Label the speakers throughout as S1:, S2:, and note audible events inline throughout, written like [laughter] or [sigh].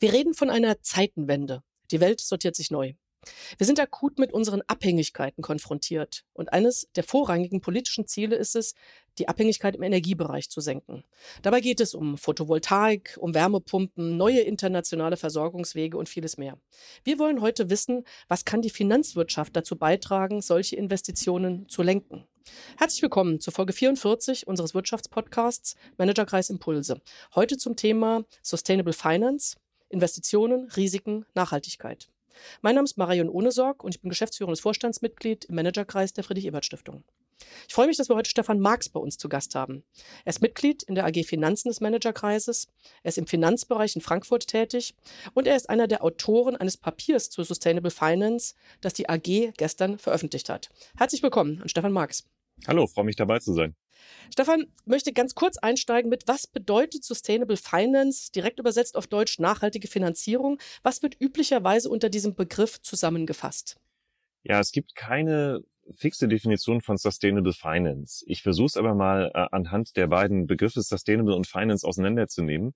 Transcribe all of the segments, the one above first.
S1: Wir reden von einer Zeitenwende. Die Welt sortiert sich neu. Wir sind akut mit unseren Abhängigkeiten konfrontiert. Und eines der vorrangigen politischen Ziele ist es, die Abhängigkeit im Energiebereich zu senken. Dabei geht es um Photovoltaik, um Wärmepumpen, neue internationale Versorgungswege und vieles mehr. Wir wollen heute wissen, was kann die Finanzwirtschaft dazu beitragen, solche Investitionen zu lenken. Herzlich willkommen zur Folge 44 unseres Wirtschaftspodcasts Managerkreis Impulse. Heute zum Thema Sustainable Finance, Investitionen, Risiken, Nachhaltigkeit. Mein Name ist Marion Ohnesorg und ich bin geschäftsführendes Vorstandsmitglied im Managerkreis der Friedrich-Ebert-Stiftung. Ich freue mich, dass wir heute Stefan Marx bei uns zu Gast haben. Er ist Mitglied in der AG Finanzen des Managerkreises. Er ist im Finanzbereich in Frankfurt tätig und er ist einer der Autoren eines Papiers zur Sustainable Finance, das die AG gestern veröffentlicht hat. Herzlich willkommen an Stefan Marx.
S2: Hallo, freue mich dabei zu sein.
S1: Stefan möchte ganz kurz einsteigen mit, was bedeutet Sustainable Finance, direkt übersetzt auf Deutsch nachhaltige Finanzierung? Was wird üblicherweise unter diesem Begriff zusammengefasst?
S2: Ja, es gibt keine fixe Definition von Sustainable Finance. Ich versuche es aber mal äh, anhand der beiden Begriffe Sustainable und Finance auseinanderzunehmen.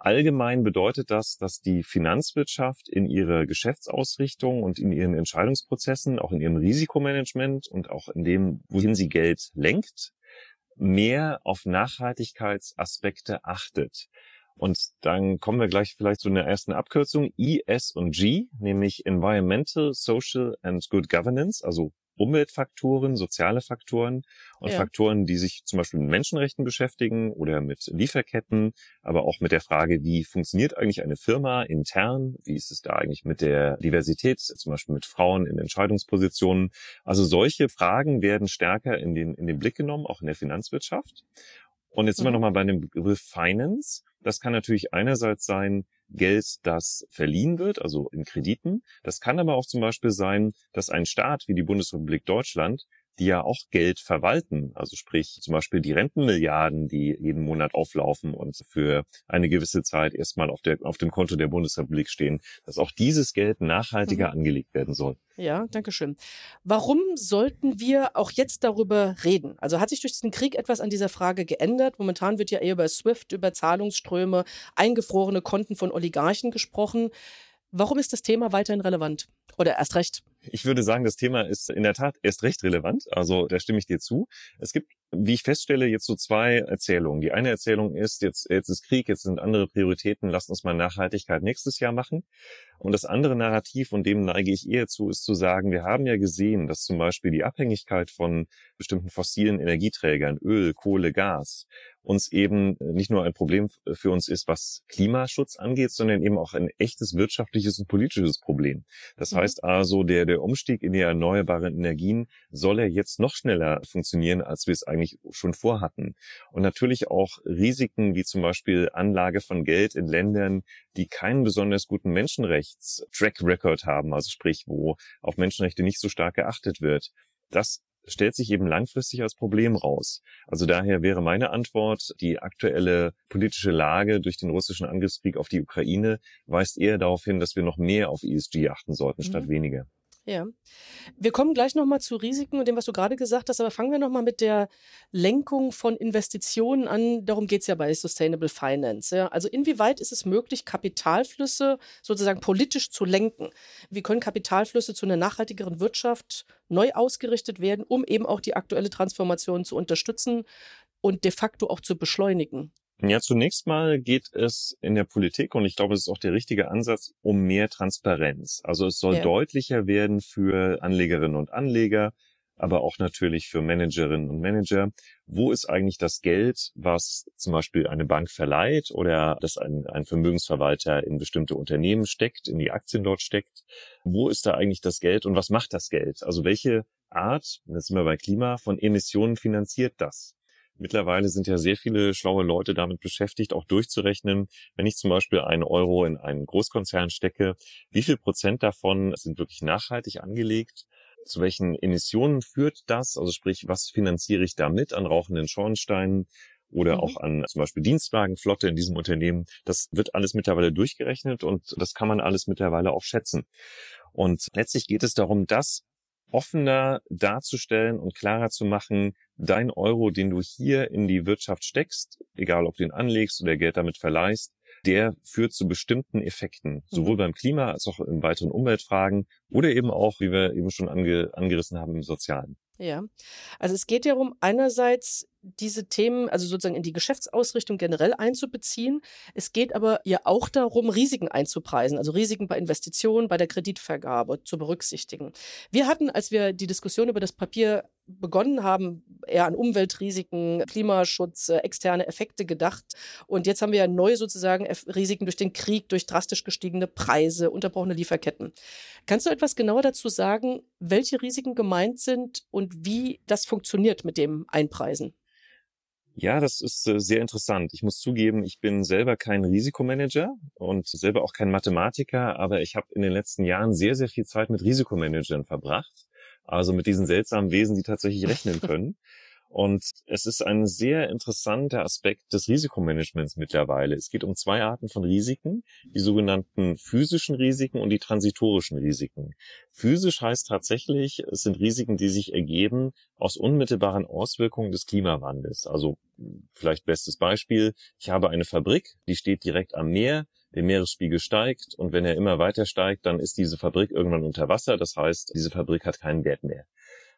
S2: Allgemein bedeutet das, dass die Finanzwirtschaft in ihrer Geschäftsausrichtung und in ihren Entscheidungsprozessen, auch in ihrem Risikomanagement und auch in dem, wohin sie Geld lenkt, mehr auf Nachhaltigkeitsaspekte achtet. Und dann kommen wir gleich vielleicht zu einer ersten Abkürzung, E, S und G, nämlich Environmental, Social and Good Governance, also Umweltfaktoren, soziale Faktoren und ja. Faktoren, die sich zum Beispiel mit Menschenrechten beschäftigen oder mit Lieferketten, aber auch mit der Frage, wie funktioniert eigentlich eine Firma intern? Wie ist es da eigentlich mit der Diversität, zum Beispiel mit Frauen in Entscheidungspositionen? Also solche Fragen werden stärker in den, in den Blick genommen, auch in der Finanzwirtschaft. Und jetzt sind wir mhm. nochmal bei dem Begriff Finance. Das kann natürlich einerseits sein, Geld, das verliehen wird, also in Krediten. Das kann aber auch zum Beispiel sein, dass ein Staat wie die Bundesrepublik Deutschland die ja auch Geld verwalten. Also sprich zum Beispiel die Rentenmilliarden, die jeden Monat auflaufen und für eine gewisse Zeit erstmal auf, der, auf dem Konto der Bundesrepublik stehen, dass auch dieses Geld nachhaltiger mhm. angelegt werden soll.
S1: Ja, danke schön. Warum sollten wir auch jetzt darüber reden? Also hat sich durch diesen Krieg etwas an dieser Frage geändert? Momentan wird ja eher über SWIFT, über Zahlungsströme, eingefrorene Konten von Oligarchen gesprochen. Warum ist das Thema weiterhin relevant? Oder erst recht?
S2: Ich würde sagen, das Thema ist in der Tat erst recht relevant. Also da stimme ich dir zu. Es gibt, wie ich feststelle, jetzt so zwei Erzählungen. Die eine Erzählung ist, jetzt, jetzt ist Krieg, jetzt sind andere Prioritäten, lasst uns mal Nachhaltigkeit nächstes Jahr machen. Und das andere Narrativ, und dem neige ich eher zu, ist zu sagen, wir haben ja gesehen, dass zum Beispiel die Abhängigkeit von bestimmten fossilen Energieträgern, Öl, Kohle, Gas, uns eben nicht nur ein Problem für uns ist, was Klimaschutz angeht, sondern eben auch ein echtes wirtschaftliches und politisches Problem. Das mhm. heißt also, der, der Umstieg in die erneuerbaren Energien soll ja jetzt noch schneller funktionieren, als wir es eigentlich schon vorhatten. Und natürlich auch Risiken wie zum Beispiel Anlage von Geld in Ländern, die keinen besonders guten Menschenrechts-Track Record haben, also sprich, wo auf Menschenrechte nicht so stark geachtet wird. Das stellt sich eben langfristig als Problem raus. Also daher wäre meine Antwort, die aktuelle politische Lage durch den russischen Angriffskrieg auf die Ukraine weist eher darauf hin, dass wir noch mehr auf ESG achten sollten, mhm. statt weniger.
S1: Ja. Wir kommen gleich nochmal zu Risiken und dem, was du gerade gesagt hast, aber fangen wir nochmal mit der Lenkung von Investitionen an. Darum geht es ja bei Sustainable Finance. Ja. Also inwieweit ist es möglich, Kapitalflüsse sozusagen politisch zu lenken? Wie können Kapitalflüsse zu einer nachhaltigeren Wirtschaft neu ausgerichtet werden, um eben auch die aktuelle Transformation zu unterstützen und de facto auch zu beschleunigen?
S2: Ja, zunächst mal geht es in der Politik, und ich glaube, es ist auch der richtige Ansatz, um mehr Transparenz. Also es soll ja. deutlicher werden für Anlegerinnen und Anleger, aber auch natürlich für Managerinnen und Manager. Wo ist eigentlich das Geld, was zum Beispiel eine Bank verleiht oder das ein, ein Vermögensverwalter in bestimmte Unternehmen steckt, in die Aktien dort steckt? Wo ist da eigentlich das Geld und was macht das Geld? Also welche Art, jetzt sind wir bei Klima, von Emissionen finanziert das? Mittlerweile sind ja sehr viele schlaue Leute damit beschäftigt, auch durchzurechnen, wenn ich zum Beispiel einen Euro in einen Großkonzern stecke, wie viel Prozent davon sind wirklich nachhaltig angelegt? Zu welchen Emissionen führt das? Also sprich, was finanziere ich damit an rauchenden Schornsteinen? oder mhm. auch an zum Beispiel Dienstwagenflotte in diesem Unternehmen. Das wird alles mittlerweile durchgerechnet und das kann man alles mittlerweile auch schätzen. Und letztlich geht es darum, das offener darzustellen und klarer zu machen, dein Euro, den du hier in die Wirtschaft steckst, egal ob du ihn anlegst oder Geld damit verleihst, der führt zu bestimmten Effekten, sowohl mhm. beim Klima als auch in weiteren Umweltfragen oder eben auch, wie wir eben schon ange angerissen haben, im Sozialen.
S1: Ja, also es geht ja darum, einerseits diese Themen, also sozusagen in die Geschäftsausrichtung generell einzubeziehen. Es geht aber ja auch darum, Risiken einzupreisen, also Risiken bei Investitionen, bei der Kreditvergabe zu berücksichtigen. Wir hatten, als wir die Diskussion über das Papier begonnen haben, eher an Umweltrisiken, Klimaschutz, äh, externe Effekte gedacht. Und jetzt haben wir ja neue sozusagen Risiken durch den Krieg, durch drastisch gestiegene Preise, unterbrochene Lieferketten. Kannst du etwas genauer dazu sagen, welche Risiken gemeint sind und wie das funktioniert mit dem Einpreisen?
S2: Ja, das ist äh, sehr interessant. Ich muss zugeben, ich bin selber kein Risikomanager und selber auch kein Mathematiker, aber ich habe in den letzten Jahren sehr, sehr viel Zeit mit Risikomanagern verbracht. Also mit diesen seltsamen Wesen, die tatsächlich rechnen können. Und es ist ein sehr interessanter Aspekt des Risikomanagements mittlerweile. Es geht um zwei Arten von Risiken, die sogenannten physischen Risiken und die transitorischen Risiken. Physisch heißt tatsächlich, es sind Risiken, die sich ergeben aus unmittelbaren Auswirkungen des Klimawandels. Also vielleicht bestes Beispiel, ich habe eine Fabrik, die steht direkt am Meer, der Meeresspiegel steigt und wenn er immer weiter steigt, dann ist diese Fabrik irgendwann unter Wasser. Das heißt, diese Fabrik hat keinen Wert mehr.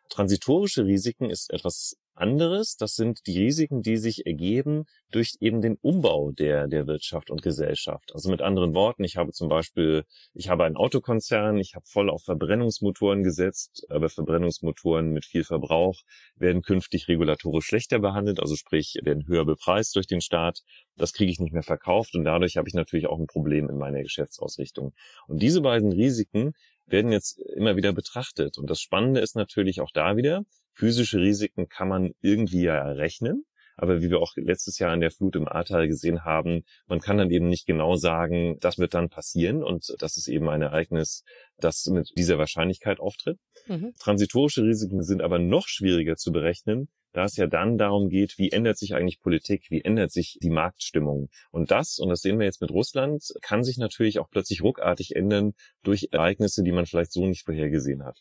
S2: Transitorische Risiken ist etwas anderes. Das sind die Risiken, die sich ergeben durch eben den Umbau der, der Wirtschaft und Gesellschaft. Also mit anderen Worten, ich habe zum Beispiel, ich habe einen Autokonzern, ich habe voll auf Verbrennungsmotoren gesetzt, aber Verbrennungsmotoren mit viel Verbrauch werden künftig regulatorisch schlechter behandelt, also sprich werden höher bepreist durch den Staat. Das kriege ich nicht mehr verkauft und dadurch habe ich natürlich auch ein Problem in meiner Geschäftsausrichtung. Und diese beiden Risiken werden jetzt immer wieder betrachtet. Und das Spannende ist natürlich auch da wieder, physische Risiken kann man irgendwie ja errechnen. Aber wie wir auch letztes Jahr in der Flut im Ahrtal gesehen haben, man kann dann eben nicht genau sagen, das wird dann passieren und das ist eben ein Ereignis, das mit dieser Wahrscheinlichkeit auftritt. Mhm. Transitorische Risiken sind aber noch schwieriger zu berechnen, da es ja dann darum geht, wie ändert sich eigentlich Politik, wie ändert sich die Marktstimmung. Und das, und das sehen wir jetzt mit Russland, kann sich natürlich auch plötzlich ruckartig ändern durch Ereignisse, die man vielleicht so nicht vorhergesehen hat.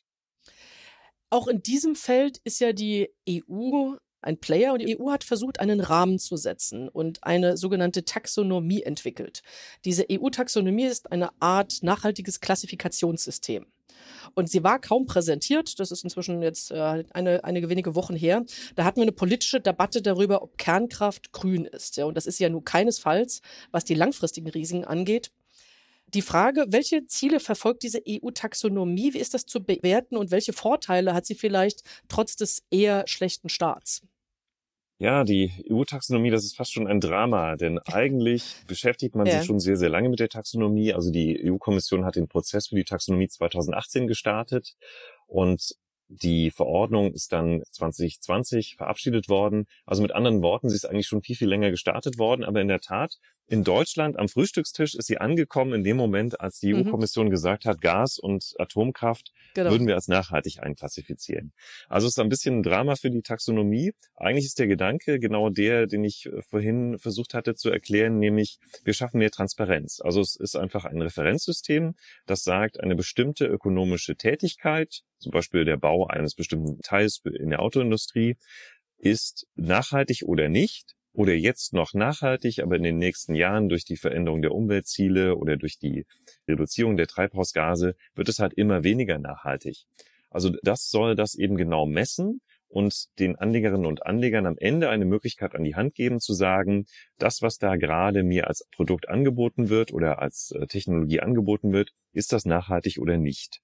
S1: Auch in diesem Feld ist ja die EU ein Player und die EU hat versucht, einen Rahmen zu setzen und eine sogenannte Taxonomie entwickelt. Diese EU-Taxonomie ist eine Art nachhaltiges Klassifikationssystem. Und sie war kaum präsentiert. Das ist inzwischen jetzt äh, eine, einige wenige Wochen her. Da hatten wir eine politische Debatte darüber, ob Kernkraft grün ist. Ja, und das ist ja nur keinesfalls, was die langfristigen Risiken angeht. Die Frage, welche Ziele verfolgt diese EU-Taxonomie? Wie ist das zu bewerten und welche Vorteile hat sie vielleicht trotz des eher schlechten Starts?
S2: Ja, die EU-Taxonomie, das ist fast schon ein Drama, denn [laughs] eigentlich beschäftigt man ja. sich schon sehr, sehr lange mit der Taxonomie. Also die EU-Kommission hat den Prozess für die Taxonomie 2018 gestartet und die Verordnung ist dann 2020 verabschiedet worden. Also mit anderen Worten, sie ist eigentlich schon viel, viel länger gestartet worden. Aber in der Tat, in Deutschland am Frühstückstisch ist sie angekommen in dem Moment, als die mhm. EU-Kommission gesagt hat, Gas und Atomkraft genau. würden wir als nachhaltig einklassifizieren. Also es ist ein bisschen ein Drama für die Taxonomie. Eigentlich ist der Gedanke genau der, den ich äh, vorhin versucht hatte zu erklären, nämlich wir schaffen mehr Transparenz. Also es ist einfach ein Referenzsystem, das sagt, eine bestimmte ökonomische Tätigkeit, zum Beispiel der Bau eines bestimmten Teils in der Autoindustrie, ist nachhaltig oder nicht oder jetzt noch nachhaltig, aber in den nächsten Jahren durch die Veränderung der Umweltziele oder durch die Reduzierung der Treibhausgase wird es halt immer weniger nachhaltig. Also das soll das eben genau messen und den Anlegerinnen und Anlegern am Ende eine Möglichkeit an die Hand geben zu sagen, das, was da gerade mir als Produkt angeboten wird oder als äh, Technologie angeboten wird, ist das nachhaltig oder nicht.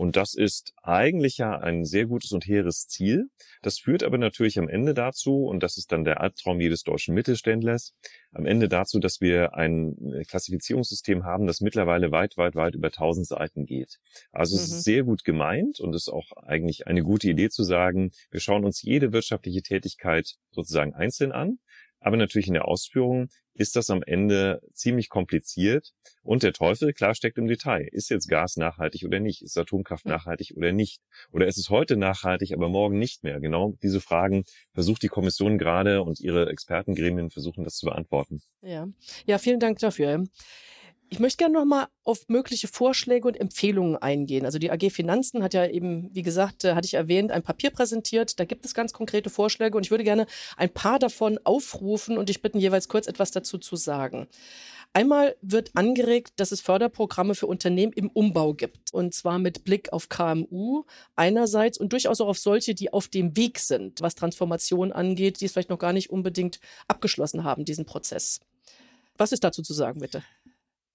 S2: Und das ist eigentlich ja ein sehr gutes und hehres Ziel. Das führt aber natürlich am Ende dazu, und das ist dann der Albtraum jedes deutschen Mittelständlers, am Ende dazu, dass wir ein Klassifizierungssystem haben, das mittlerweile weit, weit, weit über 1000 Seiten geht. Also mhm. es ist mhm. sehr gut gemeint und es ist auch eigentlich eine gute Idee zu sagen, wir schauen uns jede wirtschaftliche Tätigkeit sozusagen einzeln an aber natürlich in der Ausführung ist das am Ende ziemlich kompliziert. Und der Teufel, klar, steckt im Detail. Ist jetzt Gas nachhaltig oder nicht? Ist Atomkraft nachhaltig oder nicht? Oder ist es heute nachhaltig, aber morgen nicht mehr? Genau diese Fragen versucht die Kommission gerade und ihre Expertengremien versuchen das zu beantworten.
S1: Ja, ja vielen Dank dafür. Ich möchte gerne noch mal auf mögliche Vorschläge und Empfehlungen eingehen. Also die AG Finanzen hat ja eben, wie gesagt, äh, hatte ich erwähnt, ein Papier präsentiert. Da gibt es ganz konkrete Vorschläge und ich würde gerne ein paar davon aufrufen und dich bitten, jeweils kurz etwas dazu zu sagen. Einmal wird angeregt, dass es Förderprogramme für Unternehmen im Umbau gibt. Und zwar mit Blick auf KMU einerseits und durchaus auch auf solche, die auf dem Weg sind, was Transformation angeht, die es vielleicht noch gar nicht unbedingt abgeschlossen haben, diesen Prozess. Was ist dazu zu sagen, bitte?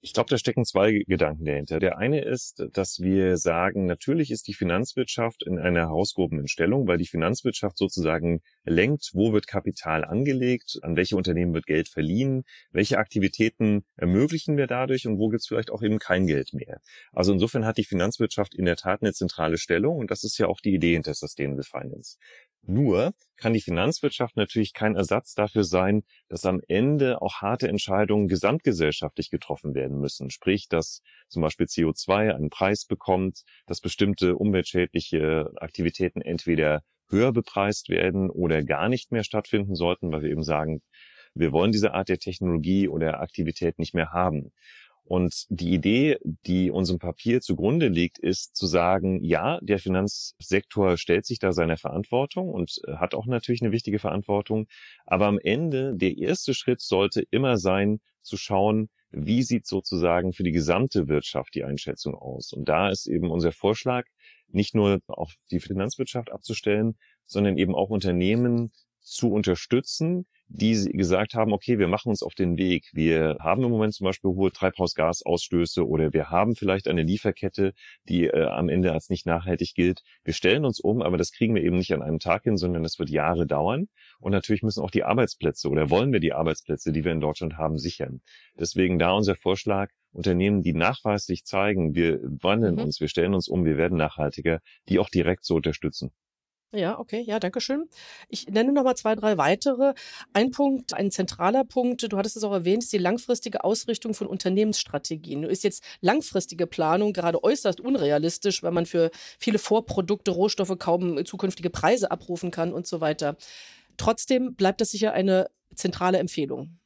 S2: Ich glaube, da stecken zwei Gedanken dahinter. Der eine ist, dass wir sagen, natürlich ist die Finanzwirtschaft in einer herausgehobenen Stellung, weil die Finanzwirtschaft sozusagen lenkt, wo wird Kapital angelegt, an welche Unternehmen wird Geld verliehen, welche Aktivitäten ermöglichen wir dadurch und wo gibt es vielleicht auch eben kein Geld mehr. Also insofern hat die Finanzwirtschaft in der Tat eine zentrale Stellung und das ist ja auch die Idee hinter Sustainable Finance. Nur kann die Finanzwirtschaft natürlich kein Ersatz dafür sein, dass am Ende auch harte Entscheidungen gesamtgesellschaftlich getroffen werden müssen. Sprich, dass zum Beispiel CO2 einen Preis bekommt, dass bestimmte umweltschädliche Aktivitäten entweder höher bepreist werden oder gar nicht mehr stattfinden sollten, weil wir eben sagen, wir wollen diese Art der Technologie oder Aktivität nicht mehr haben. Und die Idee, die unserem Papier zugrunde liegt, ist zu sagen, ja, der Finanzsektor stellt sich da seiner Verantwortung und äh, hat auch natürlich eine wichtige Verantwortung. Aber am Ende, der erste Schritt sollte immer sein, zu schauen, wie sieht sozusagen für die gesamte Wirtschaft die Einschätzung aus. Und da ist eben unser Vorschlag, nicht nur auf die Finanzwirtschaft abzustellen, sondern eben auch Unternehmen zu unterstützen, die gesagt haben, okay, wir machen uns auf den Weg. Wir haben im Moment zum Beispiel hohe Treibhausgasausstöße oder wir haben vielleicht eine Lieferkette, die äh, am Ende als nicht nachhaltig gilt. Wir stellen uns um, aber das kriegen wir eben nicht an einem Tag hin, sondern das wird Jahre dauern. Und natürlich müssen auch die Arbeitsplätze oder wollen wir die Arbeitsplätze, die wir in Deutschland haben, sichern. Deswegen da unser Vorschlag, Unternehmen, die nachweislich zeigen, wir wandeln mhm. uns, wir stellen uns um, wir werden nachhaltiger, die auch direkt zu unterstützen.
S1: Ja, okay, ja, danke schön. Ich nenne noch mal zwei, drei weitere. Ein Punkt, ein zentraler Punkt, du hattest es auch erwähnt, ist die langfristige Ausrichtung von Unternehmensstrategien. Nur ist jetzt langfristige Planung gerade äußerst unrealistisch, weil man für viele Vorprodukte, Rohstoffe kaum zukünftige Preise abrufen kann und so weiter. Trotzdem bleibt das sicher eine zentrale Empfehlung.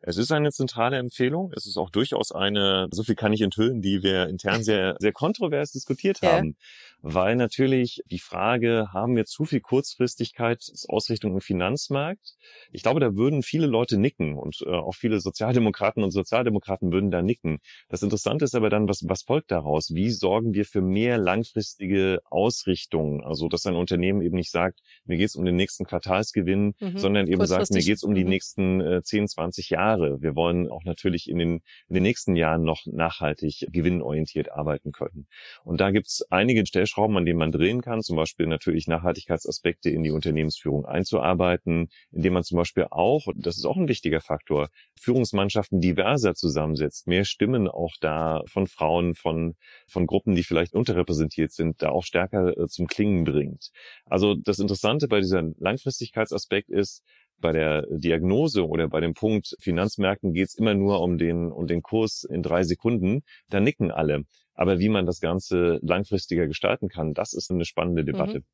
S2: Es ist eine zentrale Empfehlung. Es ist auch durchaus eine, so viel kann ich enthüllen, die wir intern sehr, sehr kontrovers diskutiert haben. Ja. Weil natürlich die Frage, haben wir zu viel Kurzfristigkeit Ausrichtung im Finanzmarkt? Ich glaube, da würden viele Leute nicken und äh, auch viele Sozialdemokraten und Sozialdemokraten würden da nicken. Das Interessante ist aber dann, was, was folgt daraus? Wie sorgen wir für mehr langfristige Ausrichtung? Also, dass ein Unternehmen eben nicht sagt, mir geht es um den nächsten Quartalsgewinn, mhm. sondern eben sagt, mir geht es um die mhm. nächsten äh, 10, 20 Jahre. Wir wollen auch natürlich in den, in den nächsten Jahren noch nachhaltig gewinnorientiert arbeiten können. Und da gibt es einige Stellschrauben, an denen man drehen kann, zum Beispiel natürlich Nachhaltigkeitsaspekte in die Unternehmensführung einzuarbeiten, indem man zum Beispiel auch, das ist auch ein wichtiger Faktor, Führungsmannschaften diverser zusammensetzt, mehr Stimmen auch da von Frauen, von, von Gruppen, die vielleicht unterrepräsentiert sind, da auch stärker äh, zum Klingen bringt. Also das Interessante bei dieser Langfristigkeitsaspekt ist, bei der Diagnose oder bei dem Punkt Finanzmärkten geht es immer nur um den, um den Kurs in drei Sekunden. Da nicken alle. Aber wie man das Ganze langfristiger gestalten kann, das ist eine spannende Debatte. Mhm.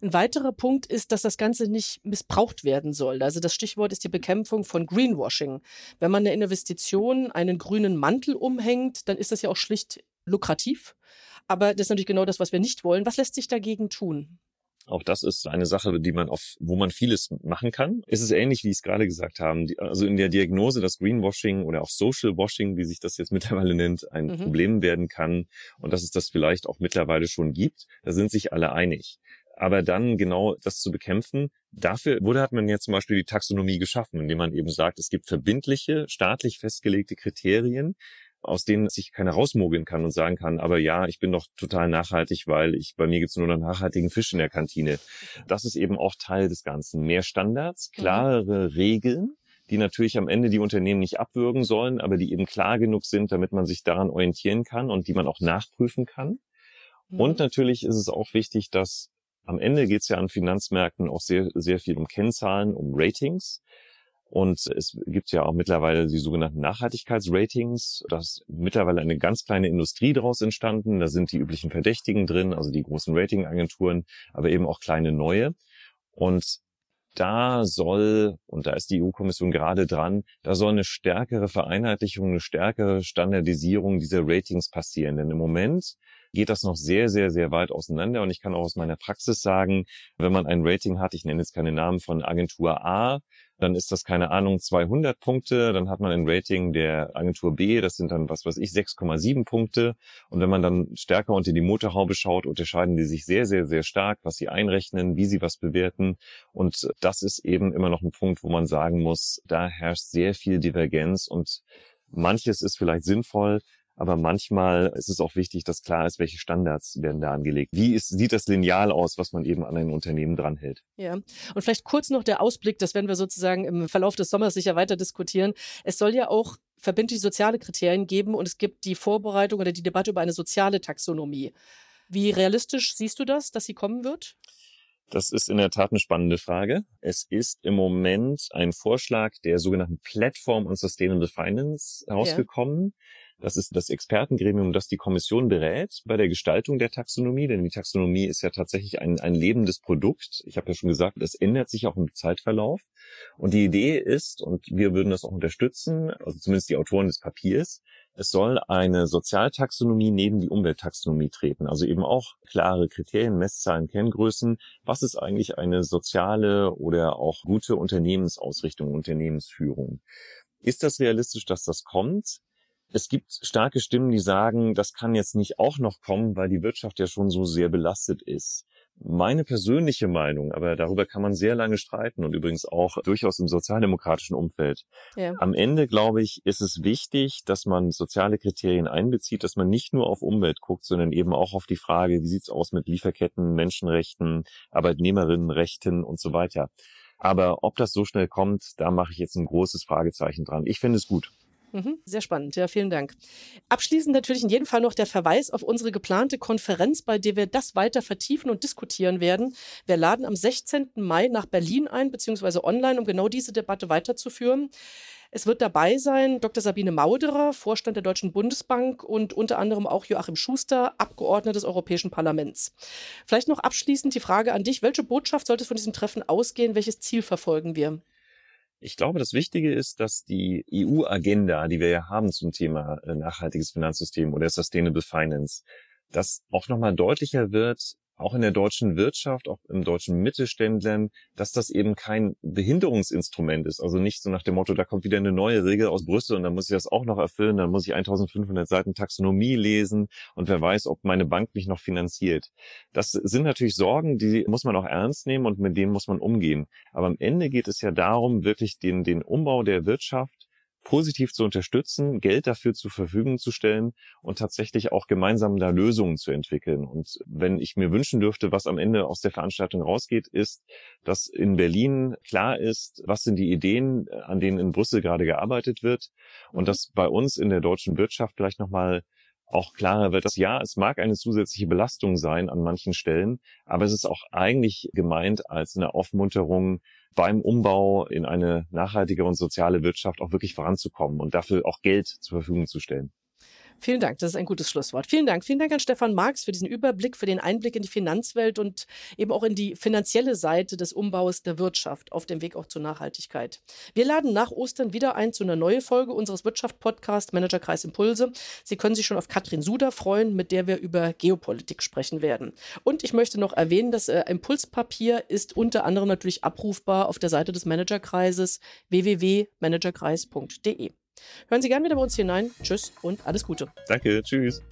S1: Ein weiterer Punkt ist, dass das Ganze nicht missbraucht werden soll. Also das Stichwort ist die Bekämpfung von Greenwashing. Wenn man eine Investition einen grünen Mantel umhängt, dann ist das ja auch schlicht lukrativ. Aber das ist natürlich genau das, was wir nicht wollen. Was lässt sich dagegen tun?
S2: Auch das ist eine Sache, die man auf, wo man vieles machen kann. Es ist ähnlich, wie ich es gerade gesagt habe. Also in der Diagnose, dass Greenwashing oder auch Social Washing, wie sich das jetzt [laughs] mittlerweile nennt, ein mhm. Problem werden kann und dass es das vielleicht auch mittlerweile schon gibt. Da sind sich alle einig. Aber dann genau das zu bekämpfen, dafür wurde hat man ja zum Beispiel die Taxonomie geschaffen, indem man eben sagt, es gibt verbindliche, staatlich festgelegte Kriterien, aus denen sich keiner rausmogeln kann und sagen kann, aber ja, ich bin doch total nachhaltig, weil ich bei mir gibt's nur noch nachhaltigen Fisch in der Kantine. Das ist eben auch Teil des Ganzen. Mehr Standards, mhm. klarere Regeln, die natürlich am Ende die Unternehmen nicht abwürgen sollen, aber die eben klar genug sind, damit man sich daran orientieren kann und die man auch nachprüfen kann. Mhm. Und natürlich ist es auch wichtig, dass am Ende geht es ja an Finanzmärkten auch sehr, sehr viel um Kennzahlen, um Ratings. Und es gibt ja auch mittlerweile die sogenannten Nachhaltigkeitsratings. Da ist mittlerweile eine ganz kleine Industrie daraus entstanden. Da sind die üblichen Verdächtigen drin, also die großen Ratingagenturen, aber eben auch kleine neue. Und da soll, und da ist die EU-Kommission gerade dran, da soll eine stärkere Vereinheitlichung, eine stärkere Standardisierung dieser Ratings passieren. Denn im Moment geht das noch sehr, sehr, sehr weit auseinander. Und ich kann auch aus meiner Praxis sagen, wenn man ein Rating hat, ich nenne jetzt keine Namen von Agentur A, dann ist das keine Ahnung 200 Punkte, dann hat man ein Rating der Agentur B, das sind dann was weiß ich 6,7 Punkte. Und wenn man dann stärker unter die Motorhaube schaut, unterscheiden die sich sehr sehr sehr stark, was sie einrechnen, wie sie was bewerten. Und das ist eben immer noch ein Punkt, wo man sagen muss, da herrscht sehr viel Divergenz und manches ist vielleicht sinnvoll, aber manchmal ist es auch wichtig, dass klar ist, welche Standards werden da angelegt. Wie ist, sieht das Lineal aus, was man eben an ein Unternehmen dranhält?
S1: Ja, und vielleicht kurz noch der Ausblick, das werden wir sozusagen im Verlauf des Sommers sicher weiter diskutieren. Es soll ja auch verbindliche soziale Kriterien geben und es gibt die Vorbereitung oder die Debatte über eine soziale Taxonomie. Wie realistisch siehst du das, dass sie kommen wird?
S2: Das ist in der Tat eine spannende Frage. Es ist im Moment ein Vorschlag der sogenannten Platform on Sustainable Finance herausgekommen. Ja. Das ist das Expertengremium, das die Kommission berät bei der Gestaltung der Taxonomie, denn die Taxonomie ist ja tatsächlich ein, ein lebendes Produkt. Ich habe ja schon gesagt, es ändert sich auch im Zeitverlauf. Und die Idee ist, und wir würden das auch unterstützen, also zumindest die Autoren des Papiers, es soll eine Sozialtaxonomie neben die Umwelttaxonomie treten. Also eben auch klare Kriterien, Messzahlen, Kenngrößen. Was ist eigentlich eine soziale oder auch gute Unternehmensausrichtung, Unternehmensführung? Ist das realistisch, dass das kommt? Es gibt starke Stimmen, die sagen, das kann jetzt nicht auch noch kommen, weil die Wirtschaft ja schon so sehr belastet ist. Meine persönliche Meinung, aber darüber kann man sehr lange streiten und übrigens auch durchaus im sozialdemokratischen Umfeld. Ja. Am Ende, glaube ich, ist es wichtig, dass man soziale Kriterien einbezieht, dass man nicht nur auf Umwelt guckt, sondern eben auch auf die Frage, wie sieht's aus mit Lieferketten, Menschenrechten, Arbeitnehmerinnenrechten und so weiter. Aber ob das so schnell kommt, da mache ich jetzt ein großes Fragezeichen dran. Ich finde es gut.
S1: Mhm, sehr spannend, ja, vielen Dank. Abschließend natürlich in jedem Fall noch der Verweis auf unsere geplante Konferenz, bei der wir das weiter vertiefen und diskutieren werden. Wir laden am 16. Mai nach Berlin ein, beziehungsweise online, um genau diese Debatte weiterzuführen. Es wird dabei sein Dr. Sabine Mauderer, Vorstand der Deutschen Bundesbank und unter anderem auch Joachim Schuster, Abgeordneter des Europäischen Parlaments. Vielleicht noch abschließend die Frage an dich. Welche Botschaft sollte von diesem Treffen ausgehen? Welches Ziel verfolgen wir?
S2: Ich glaube, das Wichtige ist, dass die EU-Agenda, die wir ja haben zum Thema äh, nachhaltiges Finanzsystem oder Sustainable Finance, dass auch nochmal deutlicher wird, auch in der deutschen Wirtschaft, auch im deutschen Mittelständlern, dass das eben kein Behinderungsinstrument ist. Also nicht so nach dem Motto, da kommt wieder eine neue Regel aus Brüssel und dann muss ich das auch noch erfüllen, dann muss ich 1500 Seiten Taxonomie lesen und wer weiß, ob meine Bank mich noch finanziert. Das sind natürlich Sorgen, die muss man auch ernst nehmen und mit denen muss man umgehen. Aber am Ende geht es ja darum, wirklich den, den Umbau der Wirtschaft positiv zu unterstützen, Geld dafür zur Verfügung zu stellen und tatsächlich auch gemeinsam da Lösungen zu entwickeln. Und wenn ich mir wünschen dürfte, was am Ende aus der Veranstaltung rausgeht, ist, dass in Berlin klar ist, was sind die Ideen, an denen in Brüssel gerade gearbeitet wird und mhm. dass bei uns in der deutschen Wirtschaft vielleicht nochmal auch klarer wird, dass ja, es mag eine zusätzliche Belastung sein an manchen Stellen, aber es ist auch eigentlich gemeint als eine Aufmunterung, beim Umbau in eine nachhaltige und soziale Wirtschaft auch wirklich voranzukommen und dafür auch Geld zur Verfügung zu stellen.
S1: Vielen Dank, das ist ein gutes Schlusswort. Vielen Dank. Vielen Dank an Stefan Marx für diesen Überblick, für den Einblick in die Finanzwelt und eben auch in die finanzielle Seite des Umbaus der Wirtschaft auf dem Weg auch zur Nachhaltigkeit. Wir laden nach Ostern wieder ein zu einer neuen Folge unseres Wirtschaft-Podcast Managerkreis Impulse. Sie können sich schon auf Katrin Suda freuen, mit der wir über Geopolitik sprechen werden. Und ich möchte noch erwähnen, das äh, Impulspapier ist unter anderem natürlich abrufbar auf der Seite des Managerkreises www.managerkreis.de. Hören Sie gerne wieder bei uns hinein. Tschüss und alles Gute.
S2: Danke, tschüss.